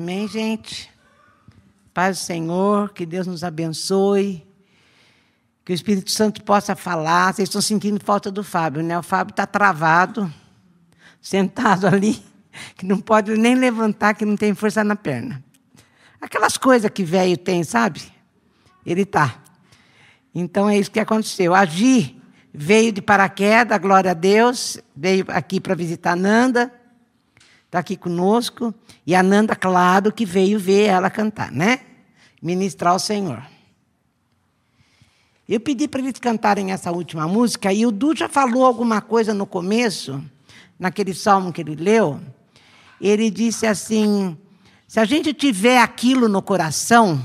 Amém, gente? Paz do Senhor, que Deus nos abençoe. Que o Espírito Santo possa falar. Vocês estão sentindo falta do Fábio, né? O Fábio está travado, sentado ali, que não pode nem levantar, que não tem força na perna. Aquelas coisas que velho tem, sabe? Ele está. Então é isso que aconteceu. Agi veio de paraquedas, glória a Deus, veio aqui para visitar Nanda, está aqui conosco. E a Nanda, claro, que veio ver ela cantar, né? Ministrar ao Senhor. Eu pedi para eles cantarem essa última música, e o Du já falou alguma coisa no começo, naquele salmo que ele leu. Ele disse assim: se a gente tiver aquilo no coração,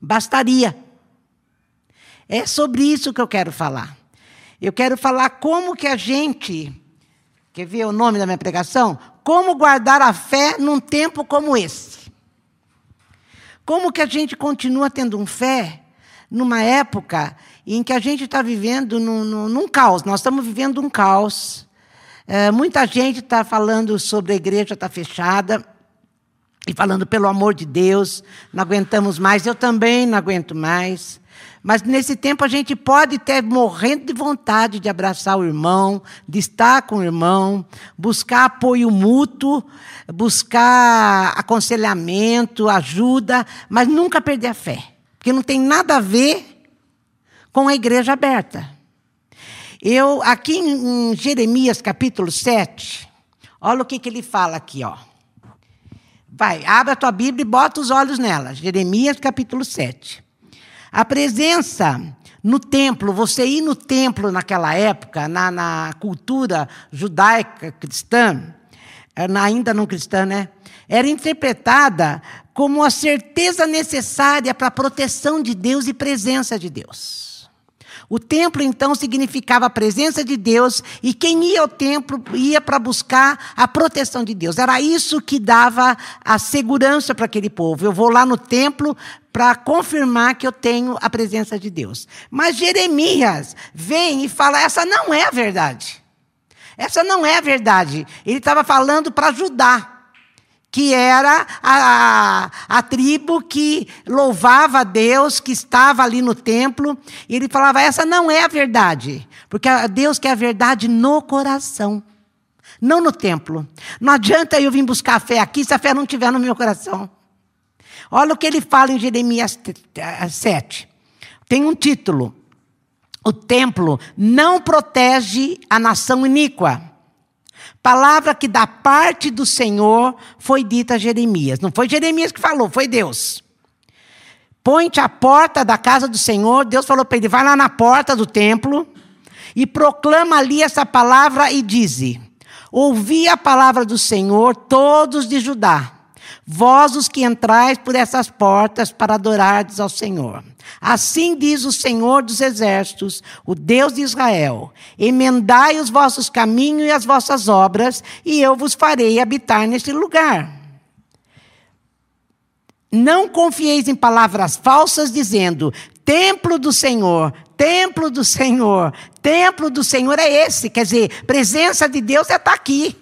bastaria. É sobre isso que eu quero falar. Eu quero falar como que a gente, quer ver o nome da minha pregação? Como guardar a fé num tempo como esse. Como que a gente continua tendo um fé numa época em que a gente está vivendo num, num, num, caos. Nós estamos vivendo um caos. É, muita gente está falando sobre a igreja estar tá fechada e falando pelo amor de Deus, não aguentamos mais. Eu também não aguento mais. Mas nesse tempo a gente pode ter morrendo de vontade de abraçar o irmão, de estar com o irmão, buscar apoio mútuo, buscar aconselhamento, ajuda, mas nunca perder a fé. Porque não tem nada a ver com a igreja aberta. Eu, aqui em Jeremias capítulo 7, olha o que, que ele fala aqui, ó. Vai, abre a tua Bíblia e bota os olhos nela. Jeremias capítulo 7. A presença no templo, você ir no templo naquela época, na, na cultura judaica cristã, eh, ainda não cristã, né? Era interpretada como a certeza necessária para a proteção de Deus e presença de Deus. O templo, então, significava a presença de Deus, e quem ia ao templo ia para buscar a proteção de Deus. Era isso que dava a segurança para aquele povo. Eu vou lá no templo para confirmar que eu tenho a presença de Deus. Mas Jeremias vem e fala: essa não é a verdade. Essa não é a verdade. Ele estava falando para Judá que era a, a, tribo que louvava a Deus, que estava ali no templo, e ele falava: essa não é a verdade, porque Deus quer a verdade no coração, não no templo. Não adianta eu vir buscar a fé aqui se a fé não estiver no meu coração. Olha o que ele fala em Jeremias 7. Tem um título: O templo não protege a nação iníqua. Palavra que da parte do Senhor foi dita a Jeremias. Não foi Jeremias que falou, foi Deus. Põe-te à porta da casa do Senhor. Deus falou para ele: vai lá na porta do templo e proclama ali essa palavra e dize: Ouvi a palavra do Senhor, todos de Judá Vós os que entrais por essas portas para adorardes ao Senhor. Assim diz o Senhor dos Exércitos, o Deus de Israel: Emendai os vossos caminhos e as vossas obras, e eu vos farei habitar neste lugar. Não confieis em palavras falsas, dizendo: Templo do Senhor, templo do Senhor, templo do Senhor é esse. Quer dizer, presença de Deus é estar aqui.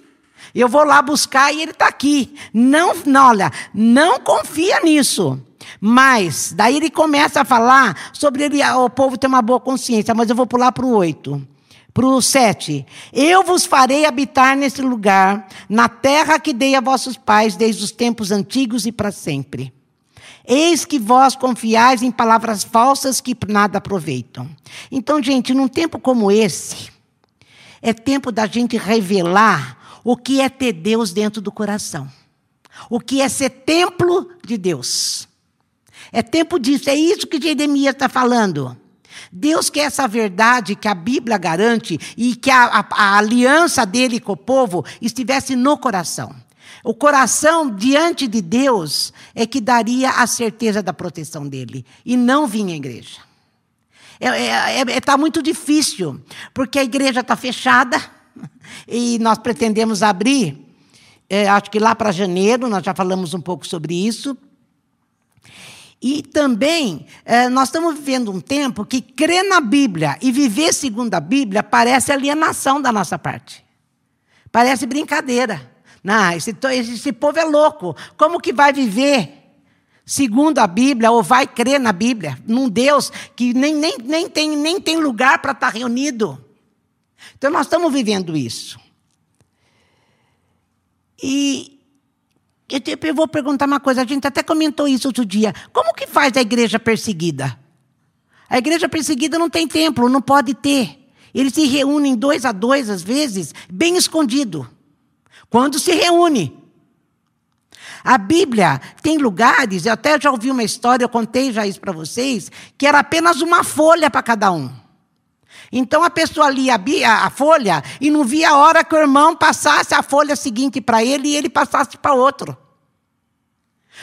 Eu vou lá buscar e ele está aqui. Não, não, olha, não confia nisso. Mas, daí ele começa a falar sobre ele, o povo ter uma boa consciência, mas eu vou pular para o 8. Para o 7. Eu vos farei habitar nesse lugar, na terra que dei a vossos pais desde os tempos antigos e para sempre. Eis que vós confiais em palavras falsas que nada aproveitam. Então, gente, num tempo como esse, é tempo da gente revelar o que é ter Deus dentro do coração. O que é ser templo de Deus. É tempo disso, é isso que Jeremias está falando. Deus quer essa verdade que a Bíblia garante e que a, a, a aliança dele com o povo estivesse no coração. O coração diante de Deus é que daria a certeza da proteção dele, e não vinha à igreja. Está é, é, é, tá muito difícil, porque a igreja está fechada, e nós pretendemos abrir, é, acho que lá para janeiro, nós já falamos um pouco sobre isso. E também, é, nós estamos vivendo um tempo que crer na Bíblia e viver segundo a Bíblia parece alienação da nossa parte. Parece brincadeira. Não, esse, esse povo é louco. Como que vai viver segundo a Bíblia ou vai crer na Bíblia? Num Deus que nem, nem, nem, tem, nem tem lugar para estar tá reunido. Então nós estamos vivendo isso. E eu vou perguntar uma coisa, a gente até comentou isso outro dia. Como que faz a igreja perseguida? A igreja perseguida não tem templo, não pode ter. Eles se reúnem dois a dois, às vezes, bem escondido. Quando se reúne. A Bíblia tem lugares, eu até já ouvi uma história, eu contei já isso para vocês, que era apenas uma folha para cada um. Então a pessoa lia a, folha e não via a hora que o irmão passasse a folha seguinte para ele e ele passasse para outro.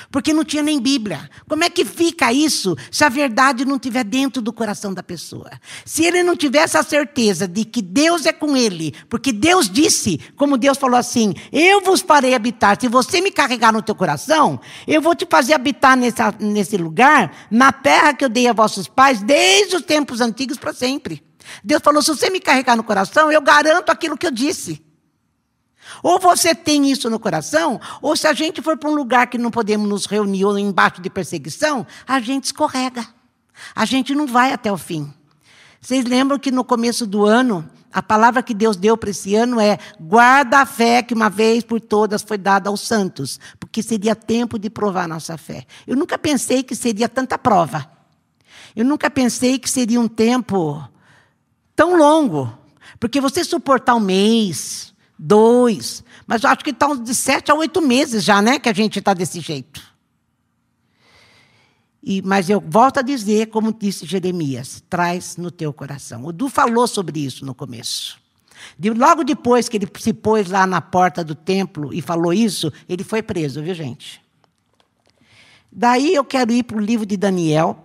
Porque não tinha nem Bíblia. Como é que fica isso se a verdade não estiver dentro do coração da pessoa? Se ele não tivesse a certeza de que Deus é com ele, porque Deus disse, como Deus falou assim: Eu vos farei habitar. Se você me carregar no teu coração, eu vou te fazer habitar nesse lugar, na terra que eu dei a vossos pais, desde os tempos antigos para sempre. Deus falou: se você me carregar no coração, eu garanto aquilo que eu disse. Ou você tem isso no coração, ou se a gente for para um lugar que não podemos nos reunir ou embaixo de perseguição, a gente escorrega. A gente não vai até o fim. Vocês lembram que no começo do ano, a palavra que Deus deu para esse ano é: guarda a fé que uma vez por todas foi dada aos santos, porque seria tempo de provar nossa fé. Eu nunca pensei que seria tanta prova. Eu nunca pensei que seria um tempo tão longo. Porque você suportar um mês, dois, mas eu acho que está de sete a oito meses já, né? Que a gente está desse jeito. E, mas eu volto a dizer, como disse Jeremias, traz no teu coração. O Du falou sobre isso no começo. De, logo depois que ele se pôs lá na porta do templo e falou isso, ele foi preso, viu, gente? Daí eu quero ir para o livro de Daniel,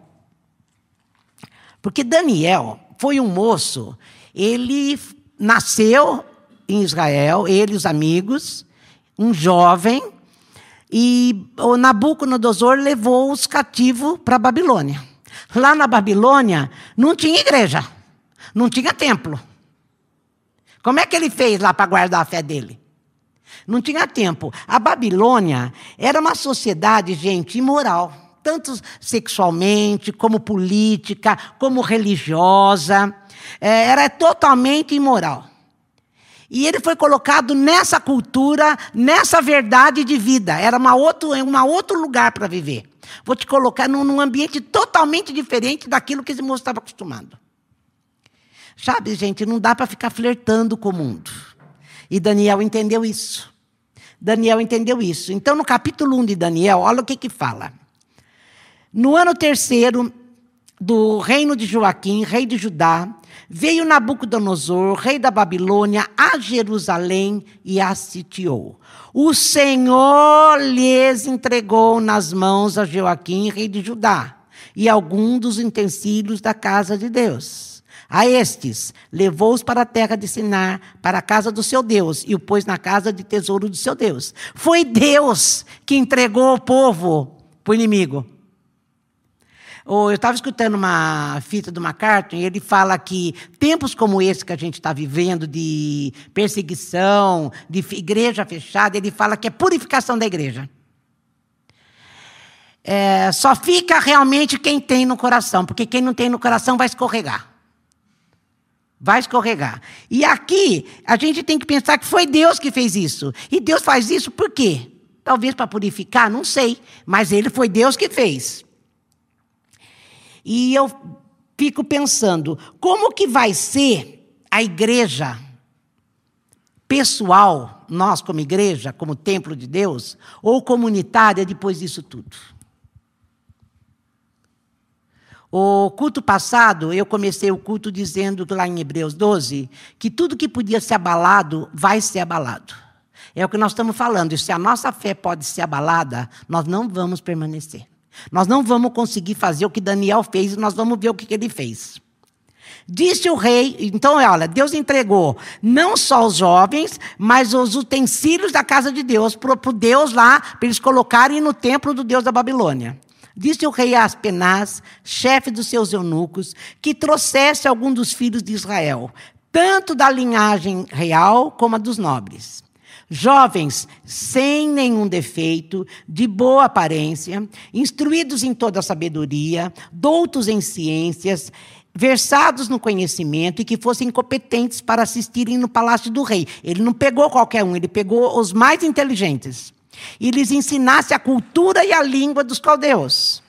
porque Daniel foi um moço, ele nasceu em Israel, ele e os amigos, um jovem, e o Nabucodonosor levou os cativos para a Babilônia. Lá na Babilônia não tinha igreja, não tinha templo. Como é que ele fez lá para guardar a fé dele? Não tinha tempo. A Babilônia era uma sociedade, gente, imoral tanto sexualmente, como política, como religiosa. É, era totalmente imoral. E ele foi colocado nessa cultura, nessa verdade de vida. Era uma outro, um outro lugar para viver. Vou te colocar num, num, ambiente totalmente diferente daquilo que esse moço estava acostumado. Sabe, gente, não dá para ficar flertando com o mundo. E Daniel entendeu isso. Daniel entendeu isso. Então, no capítulo 1 de Daniel, olha o que que fala. No ano terceiro do reino de Joaquim, rei de Judá, veio Nabucodonosor, rei da Babilônia, a Jerusalém e a sitiou. O Senhor lhes entregou nas mãos a Joaquim, rei de Judá, e alguns dos utensílios da casa de Deus. A estes levou-os para a terra de Sinar, para a casa do seu Deus, e o pôs na casa de tesouro do seu Deus. Foi Deus que entregou o povo para o inimigo. Eu estava escutando uma fita do McCartney, e ele fala que tempos como esse que a gente está vivendo, de perseguição, de igreja fechada, ele fala que é purificação da igreja. É, só fica realmente quem tem no coração, porque quem não tem no coração vai escorregar. Vai escorregar. E aqui, a gente tem que pensar que foi Deus que fez isso. E Deus faz isso por quê? Talvez para purificar, não sei. Mas ele foi Deus que fez. E eu fico pensando, como que vai ser a igreja pessoal, nós como igreja, como templo de Deus, ou comunitária depois disso tudo? O culto passado, eu comecei o culto dizendo lá em Hebreus 12 que tudo que podia ser abalado vai ser abalado. É o que nós estamos falando. E se a nossa fé pode ser abalada, nós não vamos permanecer. Nós não vamos conseguir fazer o que Daniel fez nós vamos ver o que ele fez. Disse o rei, então olha, Deus entregou não só os jovens, mas os utensílios da casa de Deus para o Deus lá, para eles colocarem no templo do Deus da Babilônia. Disse o rei a Aspenaz, chefe dos seus eunucos, que trouxesse algum dos filhos de Israel, tanto da linhagem real como a dos nobres. Jovens sem nenhum defeito, de boa aparência, instruídos em toda sabedoria, doutos em ciências, versados no conhecimento e que fossem competentes para assistirem no palácio do rei. Ele não pegou qualquer um, ele pegou os mais inteligentes. E lhes ensinasse a cultura e a língua dos caldeus.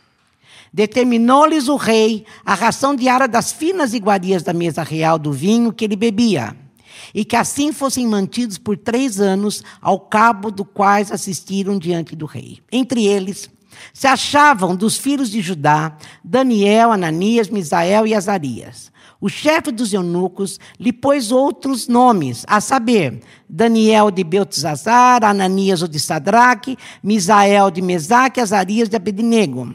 Determinou-lhes o rei a ração diária das finas iguarias da mesa real do vinho que ele bebia, e que assim fossem mantidos por três anos, ao cabo do quais assistiram diante do rei. Entre eles se achavam dos filhos de Judá Daniel, Ananias, Misael e Azarias. O chefe dos eunucos lhe pôs outros nomes, a saber, Daniel de Beltesazar, Ananias o de Sadraque, Misael de Mesaque, Azarias de Abednego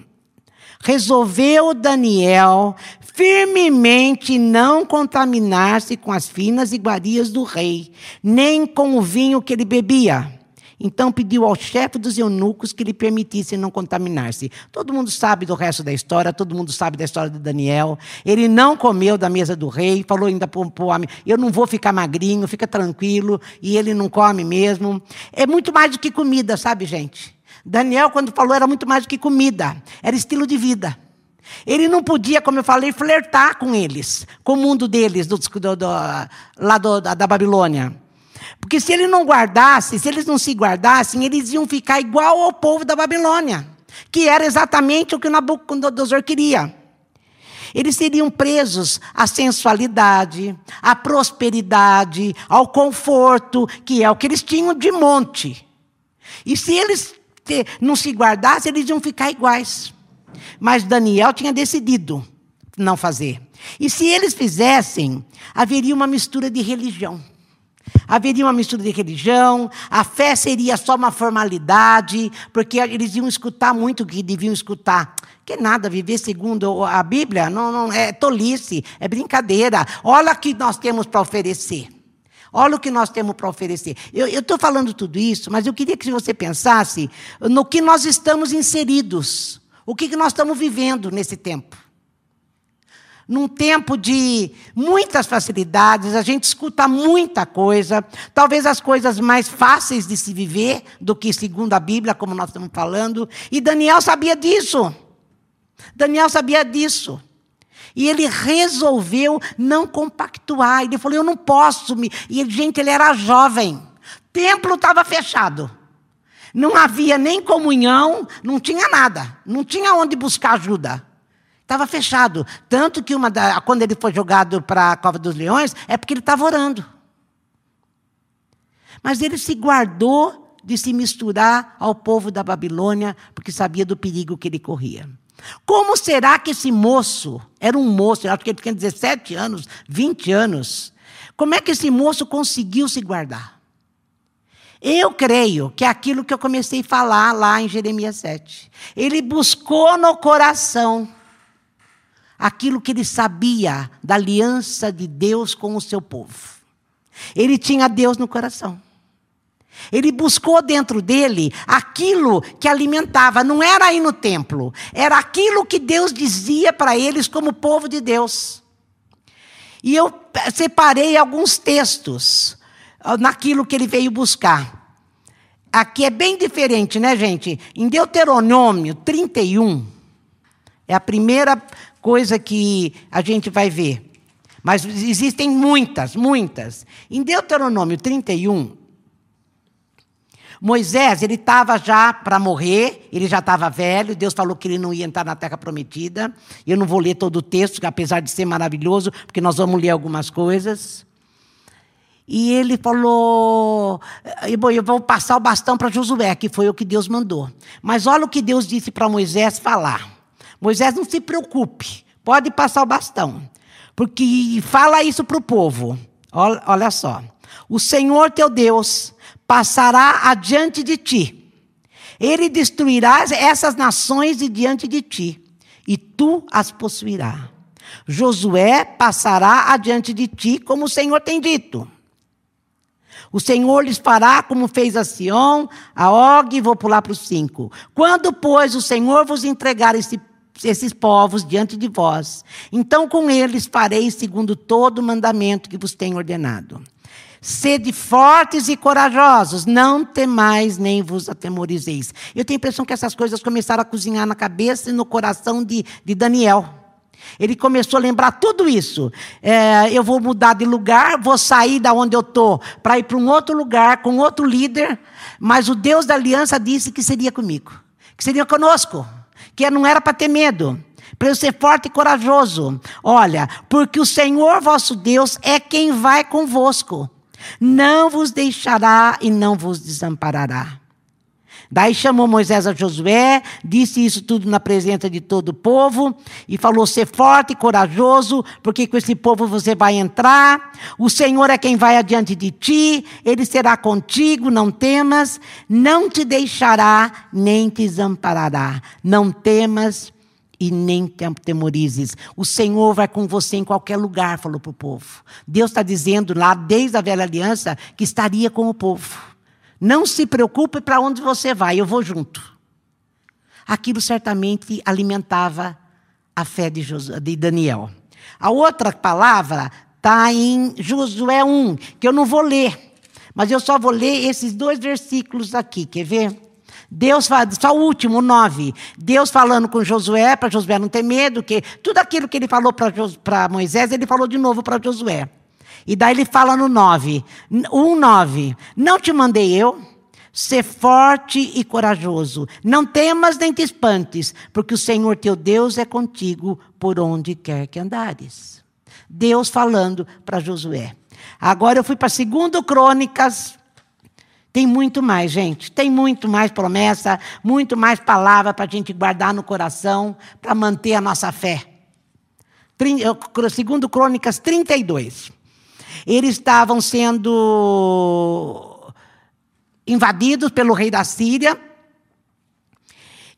resolveu Daniel firmemente não contaminar-se com as finas iguarias do rei, nem com o vinho que ele bebia. Então pediu ao chefe dos eunucos que lhe permitisse não contaminar-se. Todo mundo sabe do resto da história, todo mundo sabe da história de Daniel. Ele não comeu da mesa do rei, falou ainda para o homem: Eu não vou ficar magrinho, fica tranquilo. E ele não come mesmo. É muito mais do que comida, sabe, gente? Daniel, quando falou, era muito mais do que comida, era estilo de vida. Ele não podia, como eu falei, flertar com eles, com o mundo deles, do, do, do, lá da, da Babilônia. Porque se ele não guardasse, se eles não se guardassem, eles iam ficar igual ao povo da Babilônia, que era exatamente o que Nabucodonosor queria. Eles seriam presos à sensualidade, à prosperidade, ao conforto, que é o que eles tinham de monte. E se eles não se guardasse, eles iam ficar iguais. Mas Daniel tinha decidido não fazer. E se eles fizessem, haveria uma mistura de religião. Haveria uma mistura de religião, a fé seria só uma formalidade, porque eles iam escutar muito o que deviam escutar. Que nada, viver segundo a Bíblia não, não é tolice, é brincadeira. Olha o que nós temos para oferecer. Olha o que nós temos para oferecer. Eu estou falando tudo isso, mas eu queria que você pensasse no que nós estamos inseridos. O que, que nós estamos vivendo nesse tempo. Num tempo de muitas facilidades, a gente escuta muita coisa, talvez as coisas mais fáceis de se viver do que segundo a Bíblia, como nós estamos falando. E Daniel sabia disso. Daniel sabia disso. E ele resolveu não compactuar. Ele falou: Eu não posso. Me... E, gente, ele era jovem. Templo estava fechado. Não havia nem comunhão, não tinha nada. Não tinha onde buscar ajuda. Estava fechado. Tanto que uma da... quando ele foi jogado para a Cova dos Leões, é porque ele estava orando. Mas ele se guardou de se misturar ao povo da Babilônia, porque sabia do perigo que ele corria. Como será que esse moço, era um moço, acho que ele tinha 17 anos, 20 anos, como é que esse moço conseguiu se guardar? Eu creio que é aquilo que eu comecei a falar lá em Jeremias 7. Ele buscou no coração aquilo que ele sabia da aliança de Deus com o seu povo. Ele tinha Deus no coração. Ele buscou dentro dele aquilo que alimentava, não era aí no templo, era aquilo que Deus dizia para eles como povo de Deus. E eu separei alguns textos naquilo que ele veio buscar. Aqui é bem diferente, né, gente? Em Deuteronômio 31, é a primeira coisa que a gente vai ver. Mas existem muitas, muitas. Em Deuteronômio 31, Moisés, ele estava já para morrer, ele já estava velho, Deus falou que ele não ia entrar na terra prometida. Eu não vou ler todo o texto, apesar de ser maravilhoso, porque nós vamos ler algumas coisas. E ele falou: Eu vou passar o bastão para Josué, que foi o que Deus mandou. Mas olha o que Deus disse para Moisés falar. Moisés, não se preocupe, pode passar o bastão, porque fala isso para o povo. Olha, olha só. O Senhor teu Deus passará adiante de ti. Ele destruirá essas nações de diante de ti, e tu as possuirás. Josué passará adiante de ti, como o Senhor tem dito. O Senhor lhes fará como fez a Sião, a Og, vou pular para os cinco. Quando, pois, o Senhor vos entregar esse, esses povos diante de vós, então com eles farei segundo todo o mandamento que vos tenho ordenado. Sede fortes e corajosos, não temais nem vos atemorizeis. Eu tenho a impressão que essas coisas começaram a cozinhar na cabeça e no coração de, de Daniel. Ele começou a lembrar tudo isso. É, eu vou mudar de lugar, vou sair da onde eu estou para ir para um outro lugar com outro líder, mas o Deus da aliança disse que seria comigo, que seria conosco, que não era para ter medo para eu ser forte e corajoso. Olha, porque o Senhor vosso Deus é quem vai convosco, não vos deixará e não vos desamparará. Daí chamou Moisés a Josué, disse isso tudo na presença de todo o povo, e falou: ser forte e corajoso, porque com esse povo você vai entrar. O Senhor é quem vai adiante de ti, ele será contigo, não temas, não te deixará, nem te desamparará. Não temas e nem te atemorizes. O Senhor vai com você em qualquer lugar, falou para o povo. Deus está dizendo lá, desde a velha aliança, que estaria com o povo. Não se preocupe para onde você vai, eu vou junto. Aquilo certamente alimentava a fé de, de Daniel. A outra palavra está em Josué 1, que eu não vou ler, mas eu só vou ler esses dois versículos aqui, quer ver? Deus fala, só o último, o 9. Deus falando com Josué, para Josué não ter medo, que tudo aquilo que ele falou para Moisés, ele falou de novo para Josué. E daí ele fala no 9, 1, 9. Não te mandei eu? Ser forte e corajoso. Não temas nem te espantes, porque o Senhor teu Deus é contigo por onde quer que andares. Deus falando para Josué. Agora eu fui para 2 Crônicas. Tem muito mais, gente. Tem muito mais promessa, muito mais palavra para a gente guardar no coração, para manter a nossa fé. Segundo Crônicas 32. Eles estavam sendo invadidos pelo rei da Síria.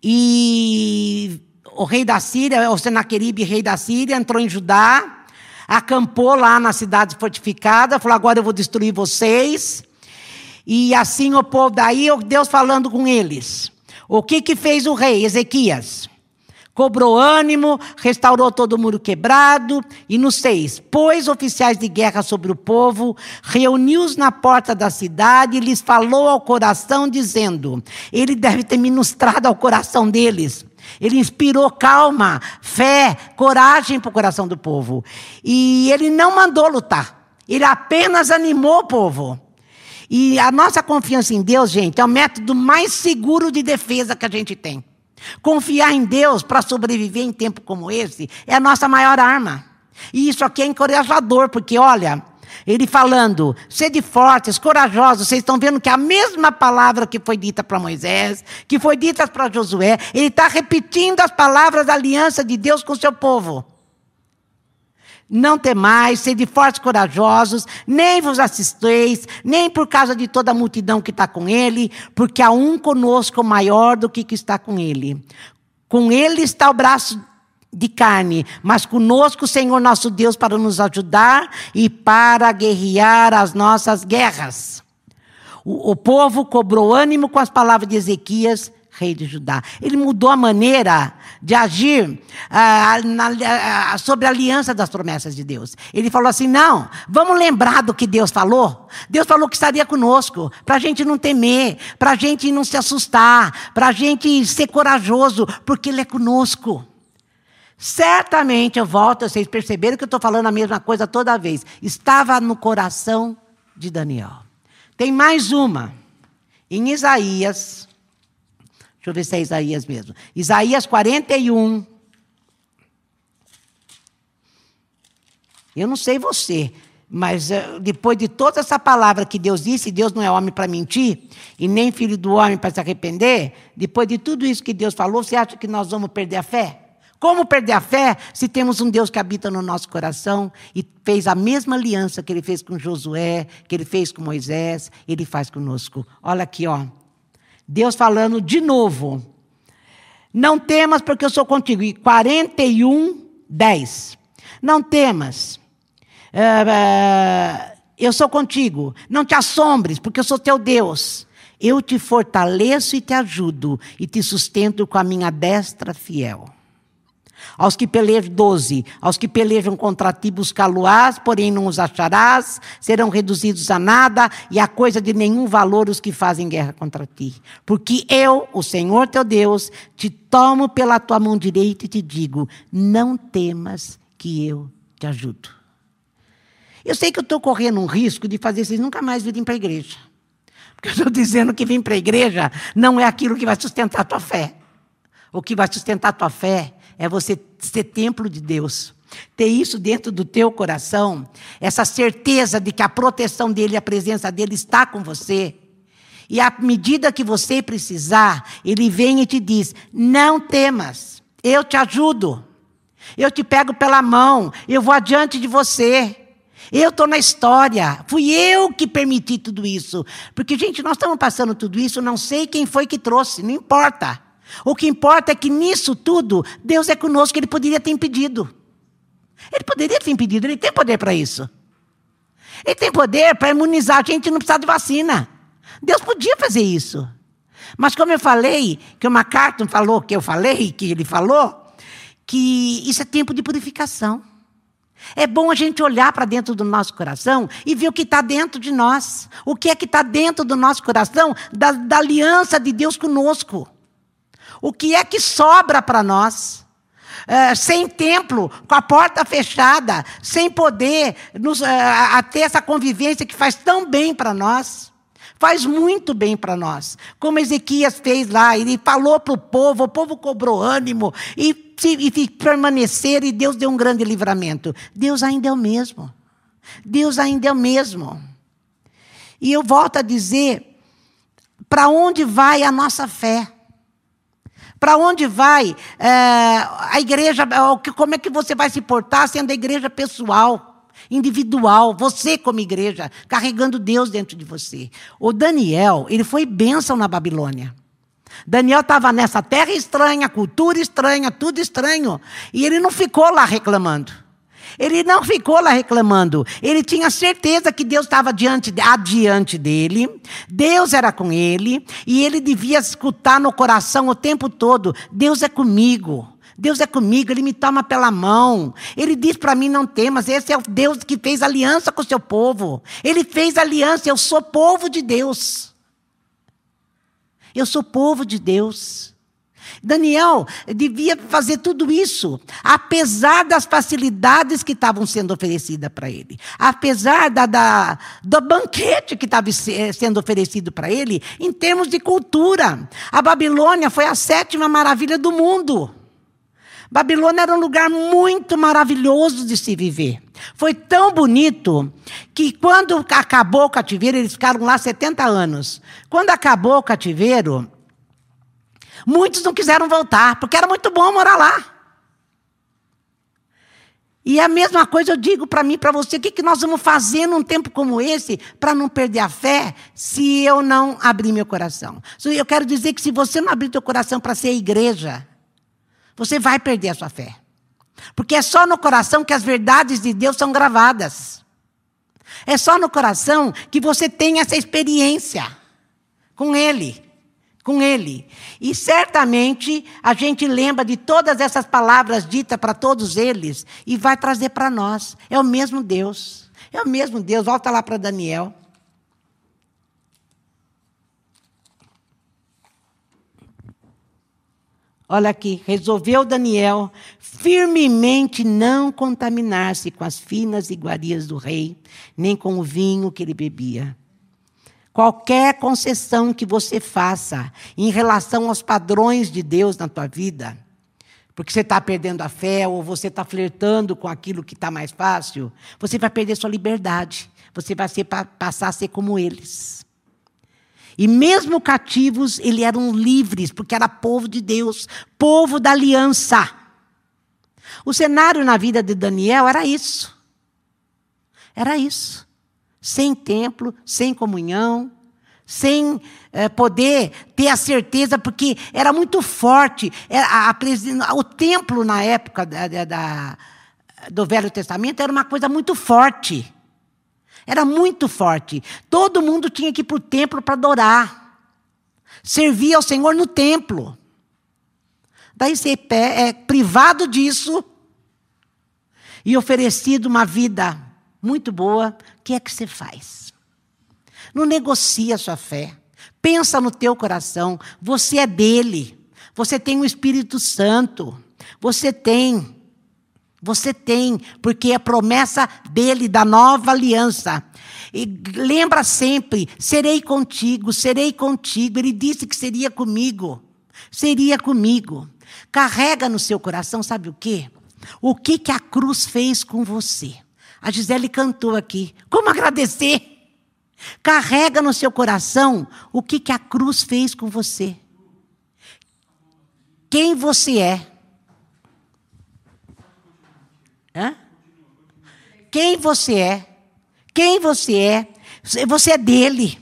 E o rei da Síria, o Senaqueribe, rei da Síria, entrou em Judá, acampou lá na cidade fortificada, falou: agora eu vou destruir vocês. E assim o povo, daí Deus falando com eles. O que que fez o rei Ezequias? Cobrou ânimo, restaurou todo o muro quebrado. E no seis, pôs oficiais de guerra sobre o povo, reuniu-os na porta da cidade e lhes falou ao coração, dizendo: Ele deve ter ministrado ao coração deles. Ele inspirou calma, fé, coragem para o coração do povo. E ele não mandou lutar, ele apenas animou o povo. E a nossa confiança em Deus, gente, é o método mais seguro de defesa que a gente tem. Confiar em Deus para sobreviver em tempo como esse é a nossa maior arma. E isso aqui é encorajador, porque olha, ele falando, sede fortes, corajosos, vocês estão vendo que a mesma palavra que foi dita para Moisés, que foi dita para Josué, ele está repetindo as palavras da aliança de Deus com o seu povo. Não temais, sede fortes corajosos, nem vos assisteis, nem por causa de toda a multidão que está com ele, porque há um conosco maior do que que está com ele. Com ele está o braço de carne, mas conosco o Senhor nosso Deus para nos ajudar e para guerrear as nossas guerras. O, o povo cobrou ânimo com as palavras de Ezequias rei de Judá. Ele mudou a maneira de agir ah, na, ah, sobre a aliança das promessas de Deus. Ele falou assim: não, vamos lembrar do que Deus falou. Deus falou que estaria conosco, para a gente não temer, para a gente não se assustar, para a gente ser corajoso, porque Ele é conosco. Certamente eu volto, vocês perceberam que eu estou falando a mesma coisa toda vez. Estava no coração de Daniel. Tem mais uma. Em Isaías Deixa eu ver se é Isaías mesmo. Isaías 41. Eu não sei você, mas uh, depois de toda essa palavra que Deus disse, Deus não é homem para mentir, e nem filho do homem para se arrepender, depois de tudo isso que Deus falou, você acha que nós vamos perder a fé? Como perder a fé se temos um Deus que habita no nosso coração e fez a mesma aliança que ele fez com Josué, que ele fez com Moisés, ele faz conosco. Olha aqui, ó. Deus falando de novo. Não temas, porque eu sou contigo. E 41, 10. Não temas. Uh, uh, eu sou contigo. Não te assombres, porque eu sou teu Deus. Eu te fortaleço e te ajudo, e te sustento com a minha destra fiel. Aos que pelejam, 12. Aos que pelejam contra ti buscá-lo-ás, porém não os acharás, serão reduzidos a nada, e a coisa de nenhum valor os que fazem guerra contra ti. Porque eu, o Senhor teu Deus, te tomo pela tua mão direita e te digo: não temas que eu te ajudo. Eu sei que eu estou correndo um risco de fazer vocês nunca mais virem para a igreja. Porque eu estou dizendo que vir para a igreja não é aquilo que vai sustentar a tua fé. O que vai sustentar a tua fé é você ser templo de Deus. Ter isso dentro do teu coração, essa certeza de que a proteção dele, a presença dele está com você. E à medida que você precisar, ele vem e te diz: Não temas, eu te ajudo. Eu te pego pela mão, eu vou adiante de você. Eu estou na história, fui eu que permiti tudo isso. Porque, gente, nós estamos passando tudo isso, não sei quem foi que trouxe, não importa. O que importa é que nisso tudo, Deus é conosco, Ele poderia ter impedido. Ele poderia ter impedido, Ele tem poder para isso. Ele tem poder para imunizar a gente não precisa de vacina. Deus podia fazer isso. Mas como eu falei, que o MacArthur falou, que eu falei, que ele falou, que isso é tempo de purificação. É bom a gente olhar para dentro do nosso coração e ver o que está dentro de nós. O que é que está dentro do nosso coração, da, da aliança de Deus conosco. O que é que sobra para nós? É, sem templo, com a porta fechada, sem poder nos, é, a ter essa convivência que faz tão bem para nós. Faz muito bem para nós. Como Ezequias fez lá, ele falou para o povo, o povo cobrou ânimo e, e, e permaneceram, e Deus deu um grande livramento. Deus ainda é o mesmo. Deus ainda é o mesmo. E eu volto a dizer: para onde vai a nossa fé? Para onde vai é, a igreja? Como é que você vai se portar sendo a igreja pessoal, individual, você como igreja, carregando Deus dentro de você? O Daniel, ele foi bênção na Babilônia. Daniel estava nessa terra estranha, cultura estranha, tudo estranho. E ele não ficou lá reclamando. Ele não ficou lá reclamando. Ele tinha certeza que Deus estava adiante, adiante dele. Deus era com ele. E ele devia escutar no coração o tempo todo: Deus é comigo. Deus é comigo, Ele me toma pela mão. Ele diz para mim: não temas, esse é o Deus que fez aliança com o seu povo. Ele fez aliança, eu sou povo de Deus. Eu sou povo de Deus. Daniel devia fazer tudo isso, apesar das facilidades que estavam sendo oferecidas para ele, apesar da, da, do banquete que estava sendo oferecido para ele, em termos de cultura. A Babilônia foi a sétima maravilha do mundo. Babilônia era um lugar muito maravilhoso de se viver. Foi tão bonito que quando acabou o cativeiro, eles ficaram lá 70 anos. Quando acabou o cativeiro, Muitos não quiseram voltar, porque era muito bom morar lá. E a mesma coisa eu digo para mim, para você, o que, que nós vamos fazer num tempo como esse para não perder a fé se eu não abrir meu coração? Eu quero dizer que se você não abrir seu coração para ser igreja, você vai perder a sua fé. Porque é só no coração que as verdades de Deus são gravadas. É só no coração que você tem essa experiência com Ele com ele. E certamente a gente lembra de todas essas palavras ditas para todos eles e vai trazer para nós. É o mesmo Deus. É o mesmo Deus. Volta lá para Daniel. Olha aqui, resolveu Daniel firmemente não contaminar-se com as finas iguarias do rei, nem com o vinho que ele bebia. Qualquer concessão que você faça em relação aos padrões de Deus na tua vida, porque você está perdendo a fé ou você está flertando com aquilo que está mais fácil, você vai perder sua liberdade. Você vai ser, passar a ser como eles. E mesmo cativos, eles eram livres, porque era povo de Deus, povo da aliança. O cenário na vida de Daniel era isso. Era isso sem templo, sem comunhão, sem é, poder ter a certeza, porque era muito forte. A, a, o templo, na época da, da, do Velho Testamento, era uma coisa muito forte. Era muito forte. Todo mundo tinha que ir para o templo para adorar. Servir ao Senhor no templo. Daí você é privado disso e oferecido uma vida muito boa. O que é que você faz? Não negocia sua fé. Pensa no teu coração. Você é dele. Você tem o Espírito Santo. Você tem. Você tem, porque é promessa dele, da nova aliança. E lembra sempre: serei contigo, serei contigo. Ele disse que seria comigo. Seria comigo. Carrega no seu coração, sabe o quê? O que, que a cruz fez com você? A Gisele cantou aqui. Como agradecer? Carrega no seu coração o que, que a cruz fez com você. Quem você é. Hã? Quem você é. Quem você é. Você é dele.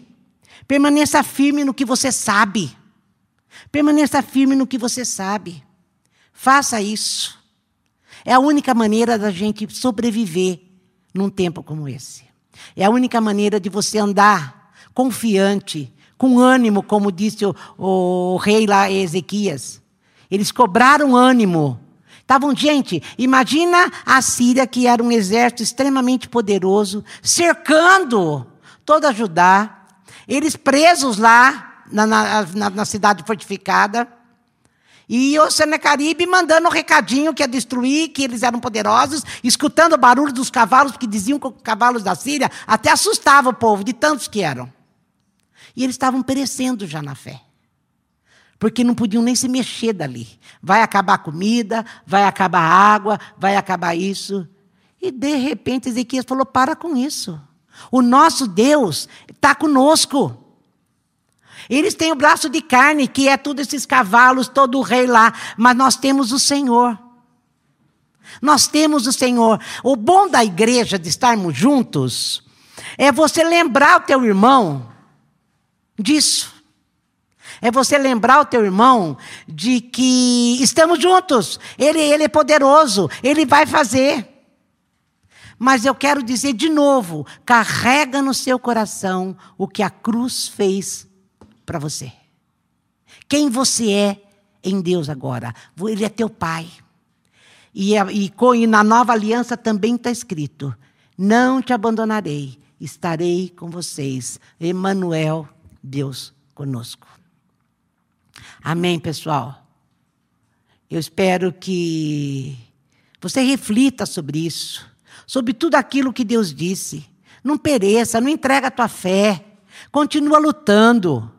Permaneça firme no que você sabe. Permaneça firme no que você sabe. Faça isso. É a única maneira da gente sobreviver num tempo como esse. É a única maneira de você andar confiante, com ânimo, como disse o, o rei lá Ezequias. Eles cobraram ânimo. Estavam, gente, imagina a Síria, que era um exército extremamente poderoso, cercando toda Judá, eles presos lá na, na, na cidade fortificada. E o Senecaribe mandando um recadinho que ia destruir, que eles eram poderosos, escutando o barulho dos cavalos, que diziam que os cavalos da Síria até assustava o povo, de tantos que eram. E eles estavam perecendo já na fé. Porque não podiam nem se mexer dali. Vai acabar a comida, vai acabar a água, vai acabar isso. E de repente Ezequias falou: para com isso. O nosso Deus está conosco. Eles têm o braço de carne, que é todos esses cavalos, todo o rei lá, mas nós temos o Senhor. Nós temos o Senhor. O bom da igreja, de estarmos juntos, é você lembrar o teu irmão disso. É você lembrar o teu irmão de que estamos juntos. Ele, ele é poderoso, ele vai fazer. Mas eu quero dizer de novo: carrega no seu coração o que a cruz fez para você. Quem você é em Deus agora? Ele é teu pai. E, e, e na nova aliança também está escrito: Não te abandonarei, estarei com vocês. Emmanuel, Deus conosco. Amém, pessoal? Eu espero que você reflita sobre isso, sobre tudo aquilo que Deus disse. Não pereça, não entrega a tua fé. Continua lutando.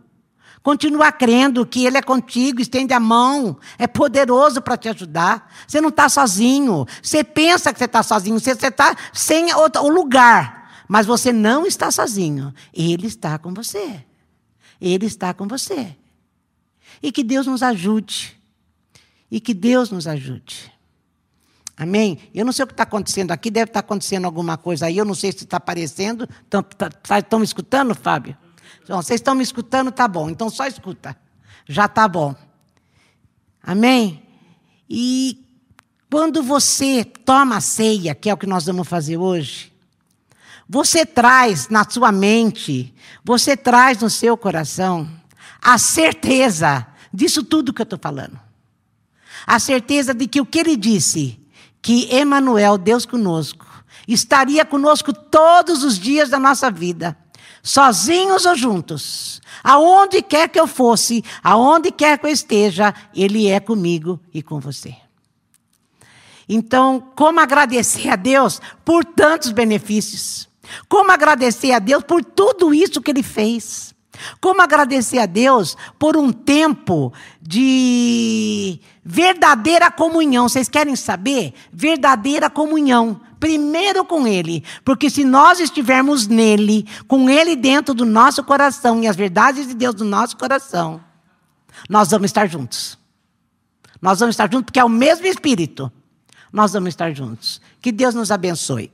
Continua crendo que Ele é contigo, estende a mão, é poderoso para te ajudar. Você não está sozinho. Você pensa que você está sozinho, você está sem o lugar, mas você não está sozinho. Ele está com você. Ele está com você. E que Deus nos ajude. E que Deus nos ajude. Amém? Eu não sei o que está acontecendo aqui, deve estar tá acontecendo alguma coisa aí, eu não sei se está aparecendo. Estão tá, tá, escutando, Fábio? Vocês estão me escutando? Tá bom. Então só escuta. Já tá bom. Amém? E quando você toma a ceia, que é o que nós vamos fazer hoje, você traz na sua mente, você traz no seu coração a certeza disso tudo que eu estou falando. A certeza de que o que ele disse, que Emmanuel, Deus conosco, estaria conosco todos os dias da nossa vida sozinhos ou juntos, aonde quer que eu fosse, aonde quer que eu esteja, Ele é comigo e com você. Então, como agradecer a Deus por tantos benefícios? Como agradecer a Deus por tudo isso que Ele fez? Como agradecer a Deus por um tempo de verdadeira comunhão? Vocês querem saber? Verdadeira comunhão primeiro com Ele, porque se nós estivermos nele, com Ele dentro do nosso coração e as verdades de Deus do nosso coração, nós vamos estar juntos. Nós vamos estar juntos porque é o mesmo Espírito. Nós vamos estar juntos. Que Deus nos abençoe.